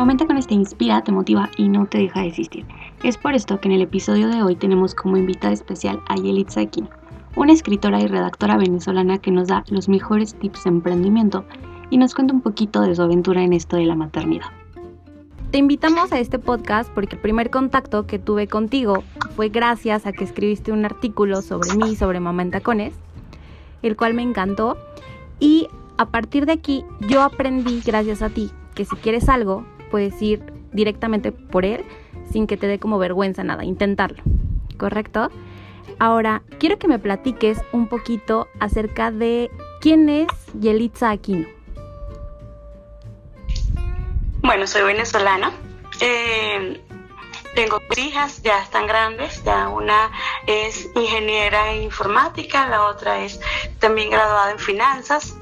Momenta con este inspira, te motiva y no te deja de existir. Es por esto que en el episodio de hoy tenemos como invitada especial a Yelitza Aquino, una escritora y redactora venezolana que nos da los mejores tips de emprendimiento y nos cuenta un poquito de su aventura en esto de la maternidad. Te invitamos a este podcast porque el primer contacto que tuve contigo fue gracias a que escribiste un artículo sobre mí, sobre Mamá en Tacones, el cual me encantó. Y a partir de aquí yo aprendí, gracias a ti, que si quieres algo, puedes ir directamente por él sin que te dé como vergüenza nada, intentarlo, ¿correcto? Ahora, quiero que me platiques un poquito acerca de quién es Yelitza Aquino. Bueno, soy venezolana. Eh, tengo dos hijas, ya están grandes, ya una es ingeniera en informática, la otra es también graduada en finanzas.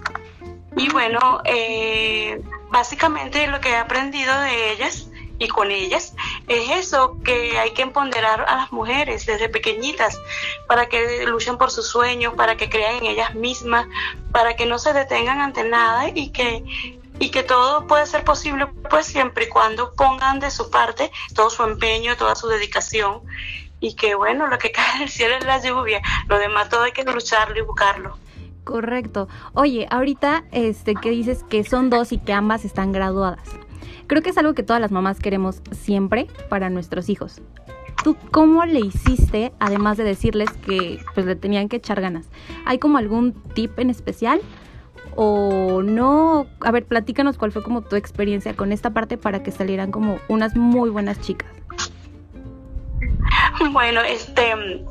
Y bueno, eh, básicamente lo que he aprendido de ellas y con ellas es eso, que hay que empoderar a las mujeres desde pequeñitas para que luchen por sus sueños, para que crean en ellas mismas, para que no se detengan ante nada y que y que todo puede ser posible pues siempre y cuando pongan de su parte todo su empeño, toda su dedicación y que bueno, lo que cae del cielo es la lluvia, lo demás todo hay que lucharlo y buscarlo. Correcto. Oye, ahorita este que dices que son dos y que ambas están graduadas. Creo que es algo que todas las mamás queremos siempre para nuestros hijos. ¿Tú cómo le hiciste, además de decirles que pues le tenían que echar ganas? ¿Hay como algún tip en especial? ¿O no? A ver, platícanos cuál fue como tu experiencia con esta parte para que salieran como unas muy buenas chicas. Bueno, este,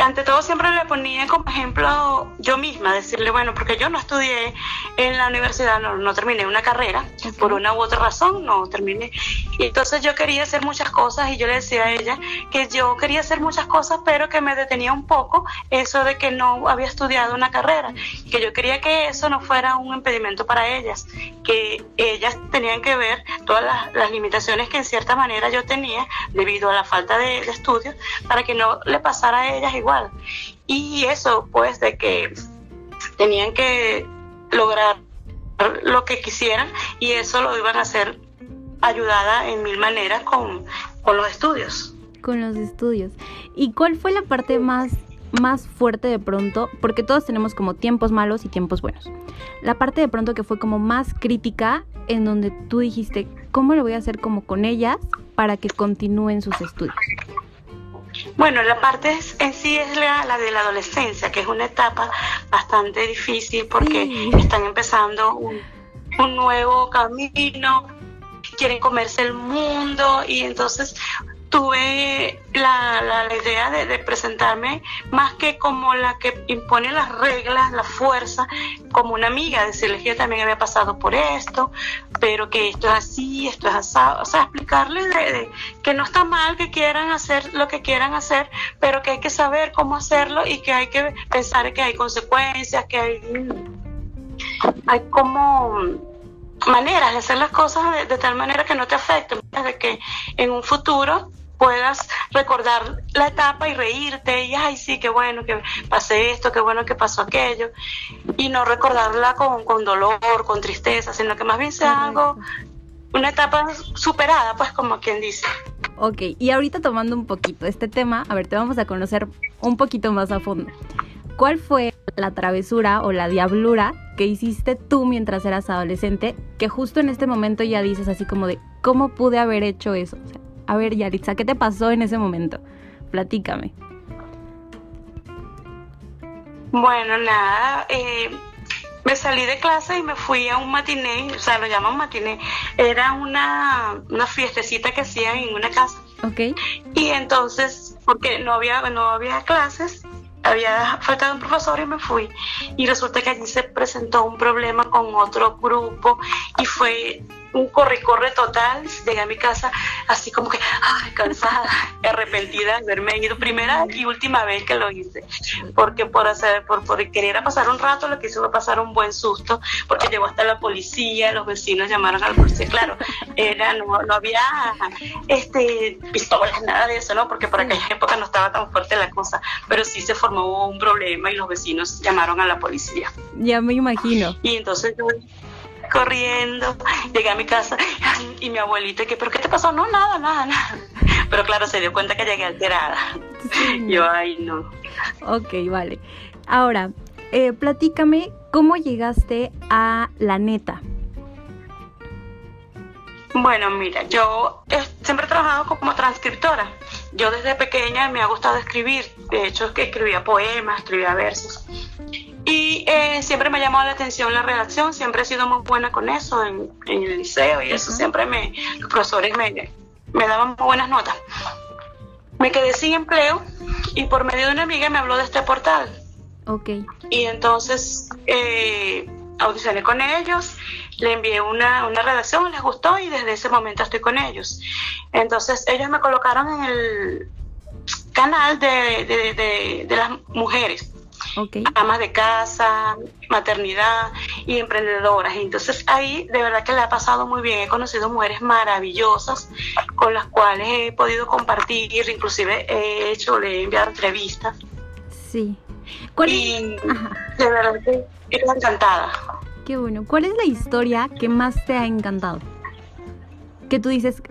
ante todo siempre le ponía como ejemplo yo misma, decirle, bueno, porque yo no estudié en la universidad, no, terminé una carrera, por una u otra razón no terminé. Y entonces yo quería hacer muchas cosas y yo le decía a ella que yo quería hacer muchas cosas, pero que me detenía un poco eso de que no había estudiado una carrera, y que yo quería que eso no fuera un impedimento para ellas, que ellas tenían que ver todas las, limitaciones que en cierta manera yo tenía debido a la falta de, de estudios, para que no le pasara a ellas igual y eso, pues, de que tenían que lograr lo que quisieran y eso lo iban a hacer ayudada en mil maneras con, con los estudios. Con los estudios. ¿Y cuál fue la parte más más fuerte de pronto, porque todos tenemos como tiempos malos y tiempos buenos. La parte de pronto que fue como más crítica, en donde tú dijiste, ¿cómo lo voy a hacer como con ellas para que continúen sus estudios? Bueno, la parte en sí es la, de la adolescencia, que es una etapa bastante difícil porque están empezando un, un nuevo camino, quieren comerse el mundo y entonces tuve la, la, idea de, presentarme más que como la que impone las reglas, la fuerza, como una amiga, decirles que yo también había pasado por esto, pero que esto es así, esto es asado, o sea, explicarles de, que no está mal que quieran hacer lo que quieran hacer, pero que hay que saber cómo hacerlo y que hay que pensar que hay consecuencias, que hay, hay como maneras de hacer las cosas de, de, tal manera que no te afecten, de que en un futuro puedas recordar la etapa y reírte y, ay, sí, qué bueno que pasé esto, qué bueno que pasó aquello, y no recordarla con, con dolor, con tristeza, sino que más bien sea algo, una etapa superada, pues como quien dice. Ok, y ahorita tomando un poquito este tema, a ver, te vamos a conocer un poquito más a fondo. ¿Cuál fue la travesura o la diablura que hiciste tú mientras eras adolescente que justo en este momento ya dices así como de, ¿cómo pude haber hecho eso? O sea, a ver, Yaritza, ¿qué te pasó en ese momento? Platícame. Bueno, nada, eh, me salí de clase y me fui a un matiné, o sea, lo llaman matiné, era una, una fiestecita que hacían en una casa. Ok. Y entonces, porque no había, no había clases, había faltado un profesor y me fui. Y resulta que allí se presentó un problema con otro grupo y fue un corre-corre total. Llegué a mi casa así como que, ay, cansada, arrepentida de haberme ido primera y última vez que lo hice. Porque por hacer, por, por querer pasar un rato, lo que hice fue pasar un buen susto, porque llegó hasta la policía, los vecinos llamaron al policía. Claro, era, no, no había este, pistolas, nada de eso, ¿no? Porque por aquella época no estaba tan fuerte la cosa, pero sí se formó un problema y los vecinos llamaron a la policía. Ya me imagino. Y entonces yo corriendo, llegué a mi casa y mi abuelita, que, ¿pero qué te pasó? No, nada, nada, nada. Pero claro, se dio cuenta que llegué alterada. Yo, ay, no. Ok, vale. Ahora, eh, platícame cómo llegaste a la neta. Bueno, mira, yo siempre he trabajado como transcriptora. Yo desde pequeña me ha gustado escribir. De hecho, que escribía poemas, escribía versos. Y eh, siempre me ha llamado la atención la redacción. Siempre he sido muy buena con eso en, el liceo y eso. Siempre me, los profesores me, me daban muy buenas notas. Me quedé sin empleo y por medio de una amiga me habló de este portal. Ok. Y entonces eh, audicioné con ellos le envié una, una redacción, les gustó y desde ese momento estoy con ellos. Entonces ellos me colocaron en el canal de, las mujeres. Amas de casa, maternidad y emprendedoras. Entonces ahí de verdad que le ha pasado muy bien. He conocido mujeres maravillosas con las cuales he podido compartir, inclusive he hecho, le he enviado entrevistas. Sí. y de verdad que estoy encantada. Qué bueno. ¿Cuál es la historia que más te ha encantado? Que tú dices,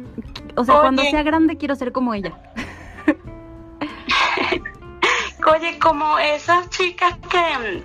o sea, cuando sea grande quiero ser como ella. Oye, como esas chicas que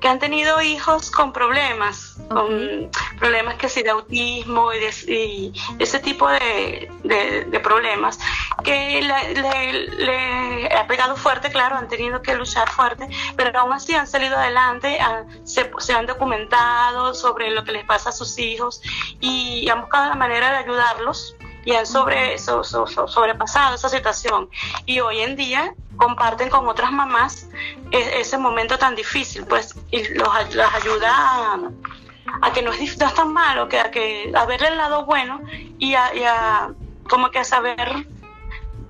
que han tenido hijos con problemas, con problemas que sí de autismo y, ese tipo de, problemas, que le, ha pegado fuerte, claro, han tenido que luchar fuerte, pero aún así han salido adelante, se, han documentado sobre lo que les pasa a sus hijos y han buscado la manera de ayudarlos y han sobre, sobrepasado esa situación. Y hoy en día comparten con otras mamás ese momento tan difícil, pues, y los, las ayuda a, que no es, tan malo, que a, que, a ver el lado bueno y a, como que a saber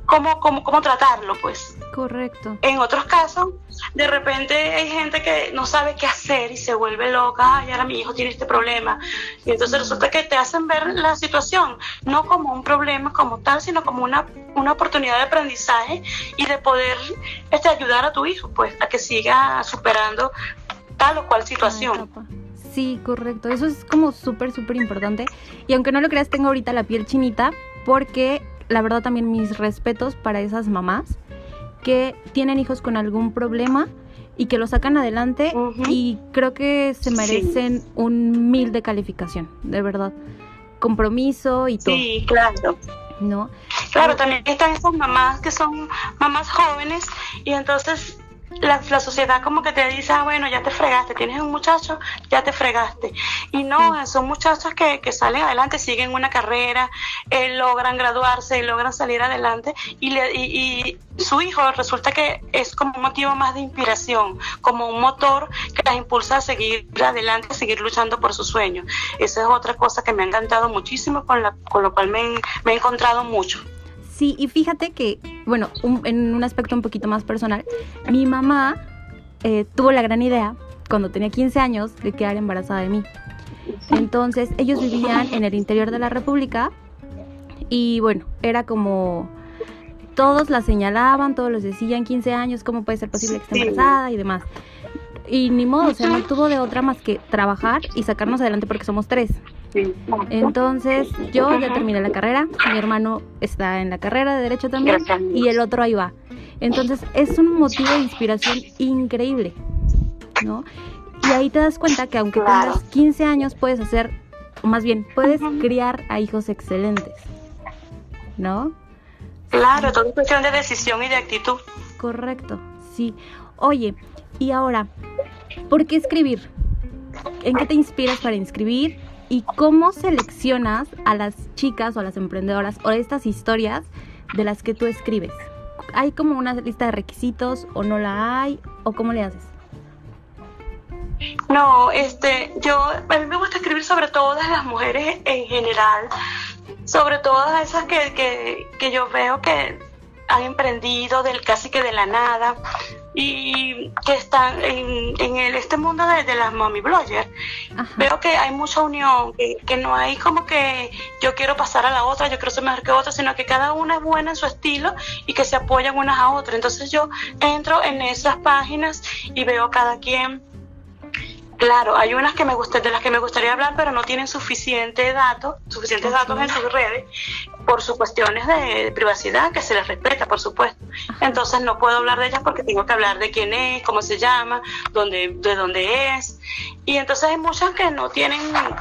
cómo, cómo, cómo tratarlo, pues. Correcto. En otros casos, de repente hay gente que no sabe qué hacer y se vuelve loca, ay, ahora mi hijo tiene este problema. Y entonces resulta que te hacen ver la situación no como un problema como tal, sino como una, una oportunidad de aprendizaje y de poder este, ayudar a tu hijo, pues, a que siga superando tal o cual situación. Sí, correcto. Eso es como súper, súper importante. Y aunque no lo creas, tengo ahorita la piel chinita porque la verdad también mis respetos para esas mamás que tienen hijos con algún problema y que lo sacan adelante y creo que se merecen un mil de calificación, de verdad. Compromiso y todo. Sí, claro. ¿No? Claro, también están esas mamás que son mamás jóvenes y entonces la, la, sociedad como que te dice, ah, bueno, ya te fregaste, tienes un muchacho, ya te fregaste. Y no, son muchachos que, que salen adelante, siguen una carrera, eh, logran graduarse, logran salir adelante y, le, y, su hijo resulta que es como un motivo más de inspiración, como un motor que las impulsa a seguir adelante, a seguir luchando por sus sueños. Esa es otra cosa que me ha encantado muchísimo, con, la, con lo cual me, me he encontrado mucho. Sí, y fíjate que, bueno, en un aspecto un poquito más personal, mi mamá eh, tuvo la gran idea, cuando tenía 15 años, de quedar embarazada de mí. Entonces, ellos vivían en el interior de la República y bueno, era como todos la señalaban, todos les decían 15 años, ¿cómo puede ser posible que esté embarazada y demás? Y ni modo, o sea, no tuvo de otra más que trabajar y sacarnos adelante porque somos tres. Entonces yo ya terminé la carrera, mi hermano está en la carrera de derecho también y el otro ahí va. Entonces es un motivo de inspiración increíble, ¿no? Y ahí te das cuenta que aunque tengas 15 años puedes hacer, o más bien, puedes criar a hijos excelentes, ¿no? Claro, todo es cuestión de decisión y de actitud. Correcto, sí. Oye, y ahora, ¿por qué escribir? ¿En qué te inspiras para escribir? Y cómo seleccionas a las chicas o a las emprendedoras o estas historias de las que tú escribes. ¿Hay como una lista de requisitos o no la hay o cómo le haces? No, este, yo a mí me gusta escribir sobre todas las mujeres en general, sobre todas esas que, que, que yo veo que han emprendido del casi que de la nada, y que están en, en el, este mundo de, las mommy bloggers. Veo que hay mucha unión, que, que, no hay como que yo quiero pasar a la otra, yo quiero ser mejor que otra, sino que cada una es buena en su estilo y que se apoyan unas a otras. Entonces yo entro en esas páginas y veo cada quien Claro, hay unas que me gusta, de las que me gustaría hablar, pero no tienen suficiente datos, suficientes datos en sus redes, por sus cuestiones de privacidad, que se les respeta, por supuesto. Entonces no puedo hablar de ellas porque tengo que hablar de quién es, cómo se llama, dónde, de dónde es. Y entonces hay muchas que no tienen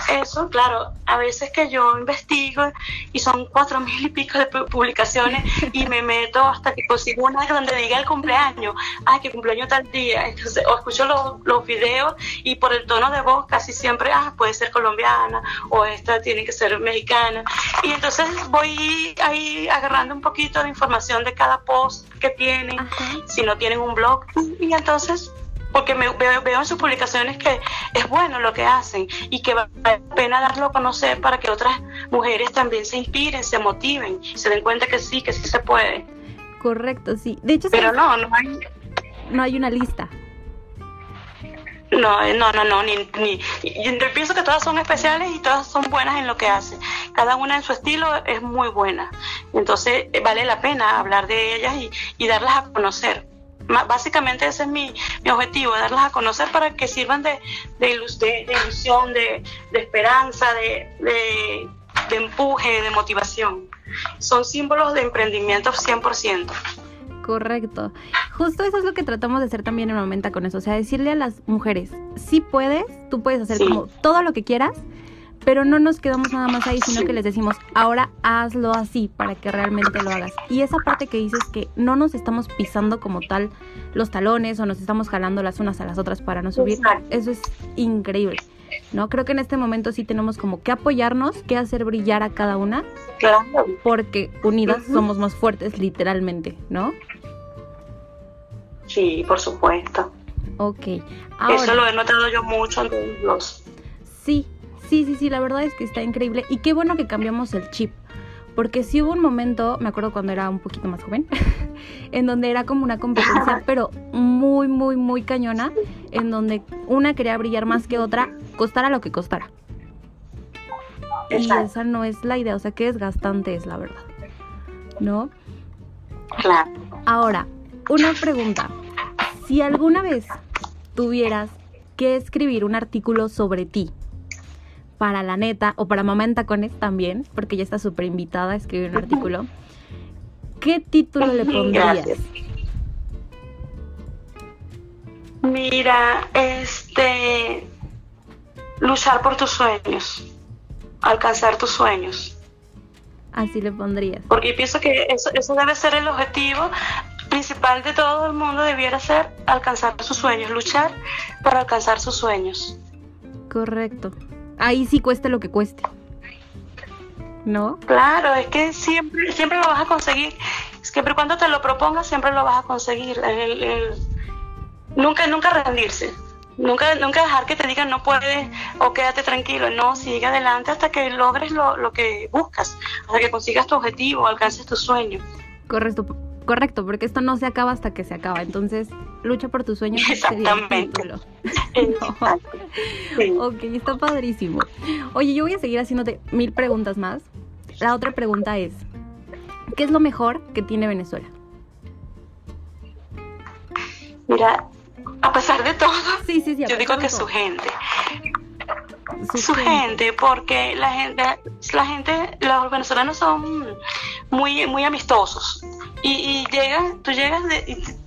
eso. Claro, a veces que yo investigo y son cuatro mil y pico de publicaciones y me meto hasta que consigo una donde diga el cumpleaños, ay, que cumpleaños tal día. Entonces, o escucho los, los videos y por el tono de voz casi siempre, ah, puede ser colombiana o esta tiene que ser mexicana. Y entonces voy ahí agarrando un poquito de información de cada post que tienen, si no tienen un blog. Y entonces porque me, veo, veo, en sus publicaciones que es bueno lo que hacen y que vale la pena darlo a conocer para que otras mujeres también se inspiren, se motiven, se den cuenta que sí, que sí se puede. Correcto, sí. De hecho, pero no, no hay, no hay una lista. No, eh, no, no, no, ni, ni, yo pienso que todas son especiales y todas son buenas en lo que hacen. Cada una en su estilo es muy buena. Entonces eh, vale la pena hablar de ellas y, y darlas a conocer. Básicamente ese es mi, mi, objetivo, darlas a conocer para que sirvan de, de, de, de ilusión, de, esperanza, de empuje, de motivación. Son símbolos de emprendimiento 100%. Correcto. Justo eso es lo que tratamos de hacer también en Momenta con eso. O sea, decirle a las mujeres, sí puedes, tú puedes hacer como todo lo que quieras, pero no nos quedamos nada más ahí, sino que les decimos, ahora hazlo así para que realmente lo hagas. Y esa parte que dices que no nos estamos pisando como tal los talones o nos estamos jalando las unas a las otras para no subir, eso es increíble. ¿no? Creo que en este momento sí tenemos como que apoyarnos, que hacer brillar a cada una, claro. porque unidas somos más fuertes, literalmente, ¿no? Sí, por supuesto. Ok. Eso lo he notado yo mucho en los... Sí, sí, sí, sí, la verdad es que está increíble. Y qué bueno que cambiamos el chip. Porque sí hubo un momento, me acuerdo cuando era un poquito más joven, en donde era como una competencia, pero muy, muy, muy cañona, en donde una quería brillar más que otra, costara lo que costara. Y esa no es la idea, o sea, qué desgastante es la verdad. ¿No? Claro. Ahora, una pregunta. Si alguna vez tuvieras que escribir un artículo sobre ti, para la neta, o para Mamá en Tacones también, porque ya está súper invitada a escribir un artículo, ¿qué título le pondrías? Mira, este, luchar por tus sueños, alcanzar tus sueños. Así le pondrías. Porque pienso que eso, eso debe ser el objetivo principal de todo el mundo debiera ser alcanzar sus sueños, luchar para alcanzar sus sueños. Correcto. Ahí sí cueste lo que cueste. ¿No? Claro, es que siempre, siempre lo vas a conseguir. Siempre cuando te lo propongas, siempre lo vas a conseguir. nunca, nunca rendirse. Nunca, nunca dejar que te digan no puedes o quédate tranquilo. No, sigue adelante hasta que logres lo, lo que buscas, hasta que consigas tu objetivo, alcances tu sueño. Correcto correcto, porque esto no se acaba hasta que se acaba. Entonces, lucha por tus sueños. Exactamente. Ok, está padrísimo. Oye, yo voy a seguir haciéndote mil preguntas más. La otra pregunta es, ¿qué es lo mejor que tiene Venezuela? Mira, a pesar de todo, sí, sí, sí, yo digo que su gente. Su, gente, porque la gente, la gente, los venezolanos son muy, muy amistosos y, y llegas, tú llegas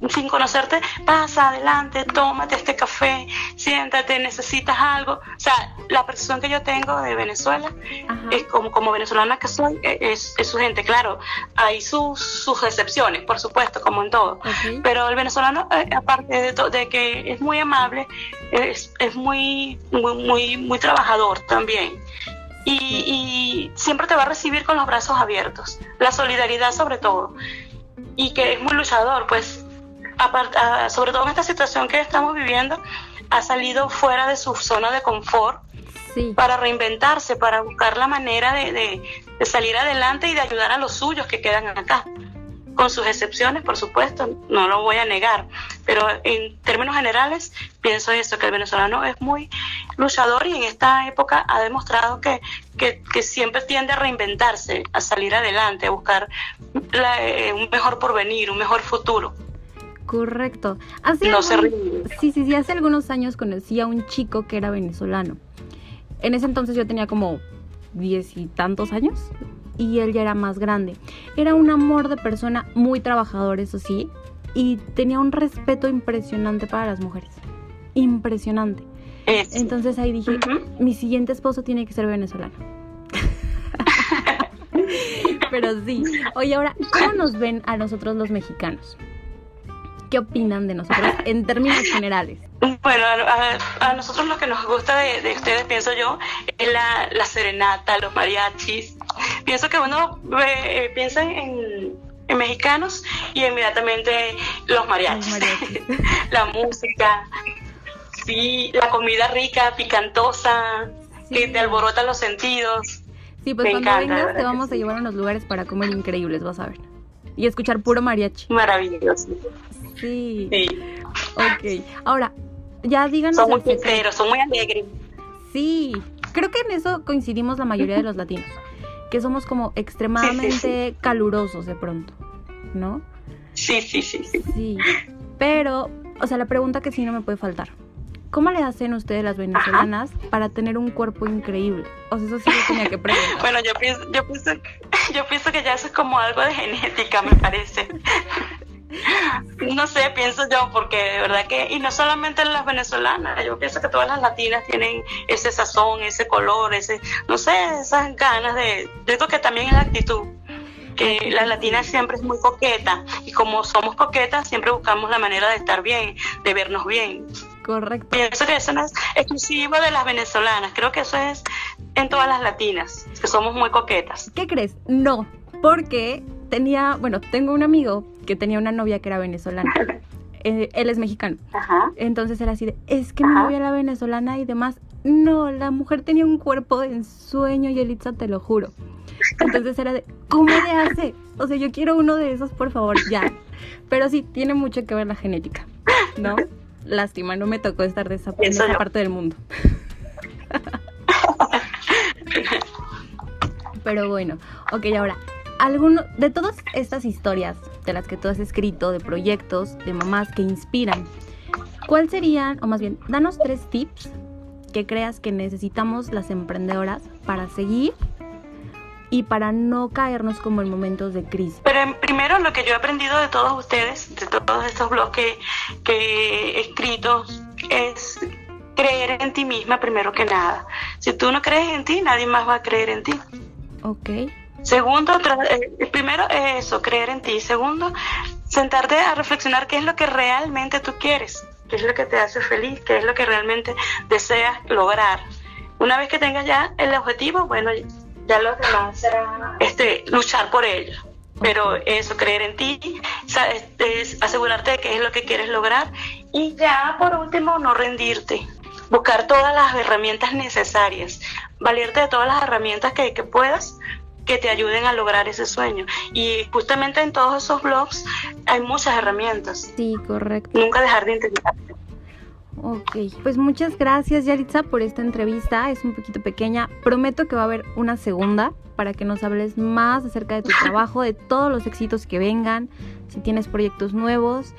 sin conocerte, pasa adelante, tómate este café, siéntate, necesitas algo. O sea, la percepción que yo tengo de Venezuela es como, como venezolana que soy, e, es, es su gente. Claro, hay sus, sus excepciones, por supuesto, como en todo. Pero el venezolano, eh, aparte de, de que es muy amable, es, es muy, muy, muy, muy trabajador también. Y, y, siempre te va a recibir con los brazos abiertos, la solidaridad sobre todo y que es muy luchador, pues sobre todo en esta situación que estamos viviendo, ha salido fuera de su zona de confort para reinventarse, para buscar la manera de, de, salir adelante y de ayudar a los suyos que quedan acá. Con sus excepciones, por supuesto, no lo voy a negar, pero en términos generales pienso eso, que el venezolano es muy luchador y en esta época ha demostrado que, que, que siempre tiende a reinventarse, a salir adelante, a buscar la, eh, un mejor porvenir, un mejor futuro. Correcto. Hace no. Sí, sí, sí, hace algunos años conocí a un chico que era venezolano. En ese entonces yo tenía como diez y tantos años y él ya era más grande. Era un amor de persona, muy trabajador, eso sí, y tenía un respeto impresionante para las mujeres. Impresionante. Entonces ahí dije, mi siguiente esposo tiene que ser venezolano. Pero sí. Oye, ahora, ¿cómo nos ven a nosotros los mexicanos? ¿Qué opinan de nosotros en términos generales? Bueno, a, nosotros lo que nos gusta de, ustedes, pienso yo, es la, serenata, los mariachis. Pienso que uno eh, piensa en, mexicanos y inmediatamente los mariachis. la música, sí, la comida rica, picantosa, que te alborota los sentidos. Sí, pues cuando vengas te vamos a llevar a unos lugares para comer increíbles, vas a ver. Y escuchar puro mariachi. Maravilloso. Sí. Sí. Ok. Ahora, ya díganos. Son muy sinceros, son muy alegres. Sí. Creo que en eso coincidimos la mayoría de los latinos. Que somos como extremadamente calurosos de pronto. ¿No? Sí, sí, sí, sí. Sí. Pero, o sea, la pregunta que sí no me puede faltar. ¿Cómo le hacen ustedes las venezolanas para tener un cuerpo increíble? O sea, eso sí lo tenía que preguntar. bueno, yo pienso, yo pienso, yo pienso que ya eso es como algo de genética, me parece. No sé, pienso yo, porque de verdad que, y no solamente las venezolanas, yo pienso que todas las latinas tienen ese sazón, ese color, ese, no sé, esas ganas de, yo creo que también es la actitud, que la latina siempre es muy coqueta, y como somos coquetas, siempre buscamos la manera de estar bien, de vernos bien. Correcto. Pienso que eso no es exclusivo de las venezolanas, creo que eso es en todas las latinas, que somos muy coquetas. ¿Qué crees? No, porque tenía, bueno, tengo un amigo que tenía una novia que era venezolana. Eh, él es mexicano. Ajá. Entonces era así de, es que mi novia era venezolana y demás. No, la mujer tenía un cuerpo de ensueño y Elitza, te lo juro. Entonces era de, ¿cómo le hace? O sea, yo quiero uno de esos, por favor, ya. Pero sí, tiene mucho que ver la genética, ¿no? Lástima, no me tocó estar de esa, esa parte del mundo. Pero bueno, ok, ahora, alguno de todas estas historias de las que tú has escrito, de proyectos, de mamás que inspiran, ¿cuál serían, o más bien, danos tres tips que creas que necesitamos las emprendedoras para seguir y para no caernos como en momentos de crisis? Pero primero lo que yo he aprendido de todos ustedes, de todos estos blogs que, he escrito, es creer en ti misma primero que nada. Si tú no crees en ti, nadie más va a creer en ti. Ok. Segundo, eh, primero eso, creer en ti. Segundo, sentarte a reflexionar qué es lo que realmente tú quieres, qué es lo que te hace feliz, qué es lo que realmente deseas lograr. Una vez que tengas ya el objetivo, bueno, ya lo demás será este, luchar por ello. Pero eso, creer en ti, es asegurarte de qué es lo que quieres lograr y ya por último no rendirte, buscar todas las herramientas necesarias, valerte de todas las herramientas que, que puedas que te ayuden a lograr ese sueño. Y justamente en todos esos blogs hay muchas herramientas. Sí, correcto. Nunca dejar de intentar. Ok, pues muchas gracias Yaritza por esta entrevista, es un poquito pequeña, prometo que va a haber una segunda para que nos hables más acerca de tu trabajo, de todos los éxitos que vengan, si tienes proyectos nuevos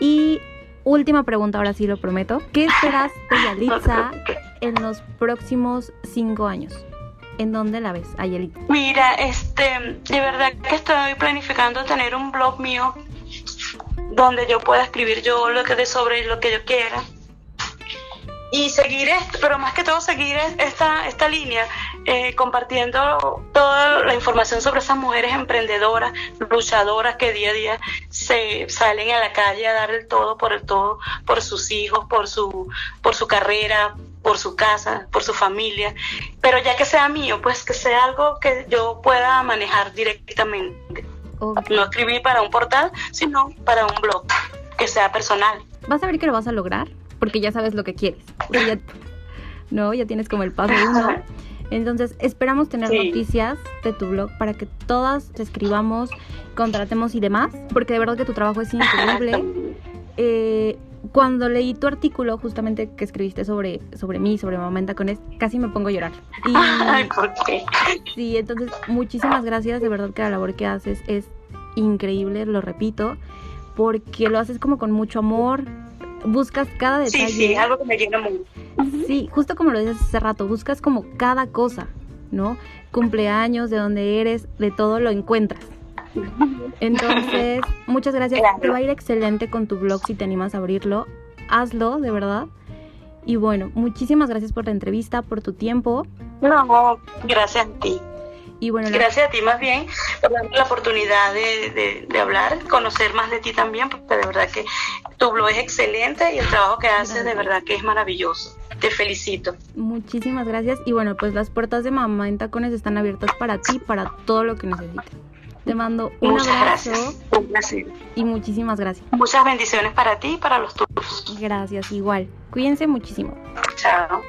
y última pregunta, ahora sí lo prometo, ¿qué esperas de Yaritza en los próximos cinco años? ¿En dónde la ves, Ayelita? Mira, este, de verdad que estoy planificando tener un blog mío donde yo pueda escribir yo lo que de sobre lo que yo quiera y seguir esto, pero más que todo seguir esta, esta línea, eh, compartiendo toda la información sobre esas mujeres emprendedoras, luchadoras que día a día se salen a la calle a dar el todo por el todo, por sus hijos, por su, por su carrera, por su casa, por su familia, pero ya que sea mío, pues que sea algo que yo pueda manejar directamente. No escribir para un portal, sino para un blog, que sea personal. ¿Vas a ver que lo vas a lograr? Porque ya sabes lo que quieres. no, ya tienes como el paso uno. Entonces, esperamos tener noticias de tu blog para que todas te escribamos, contratemos y demás, porque de verdad que tu trabajo es increíble. Eh, cuando leí tu artículo justamente que escribiste sobre, sobre mí, sobre Momenta con casi me pongo a llorar. Y, Ay, ¿por qué? Sí, entonces muchísimas gracias, de verdad que la labor que haces es increíble, lo repito. porque lo haces como con mucho amor, buscas cada detalle. Sí, sí, algo que me llena mucho. Sí, justo como lo dices hace rato, buscas como cada cosa, ¿no? Cumpleaños, de dónde eres, de todo lo encuentras. Entonces, muchas gracias. Te va a ir excelente con tu blog si te animas a abrirlo. Hazlo, de verdad. Y bueno, muchísimas gracias por la entrevista, por tu tiempo. No, gracias a ti. Y bueno, gracias a ti más bien por darme la oportunidad de, de, hablar, conocer más de ti también, porque de verdad que tu blog es excelente y el trabajo que haces de verdad que es maravilloso. Te felicito. Muchísimas gracias. Y bueno, pues las puertas de Mamá en Tacones están abiertas para ti, para todo lo que necesites. Te mando un Muchas abrazo. Gracias. Un placer. Y muchísimas gracias. Muchas bendiciones para ti y para los tuyos. Gracias, igual. Cuídense muchísimo. Chao.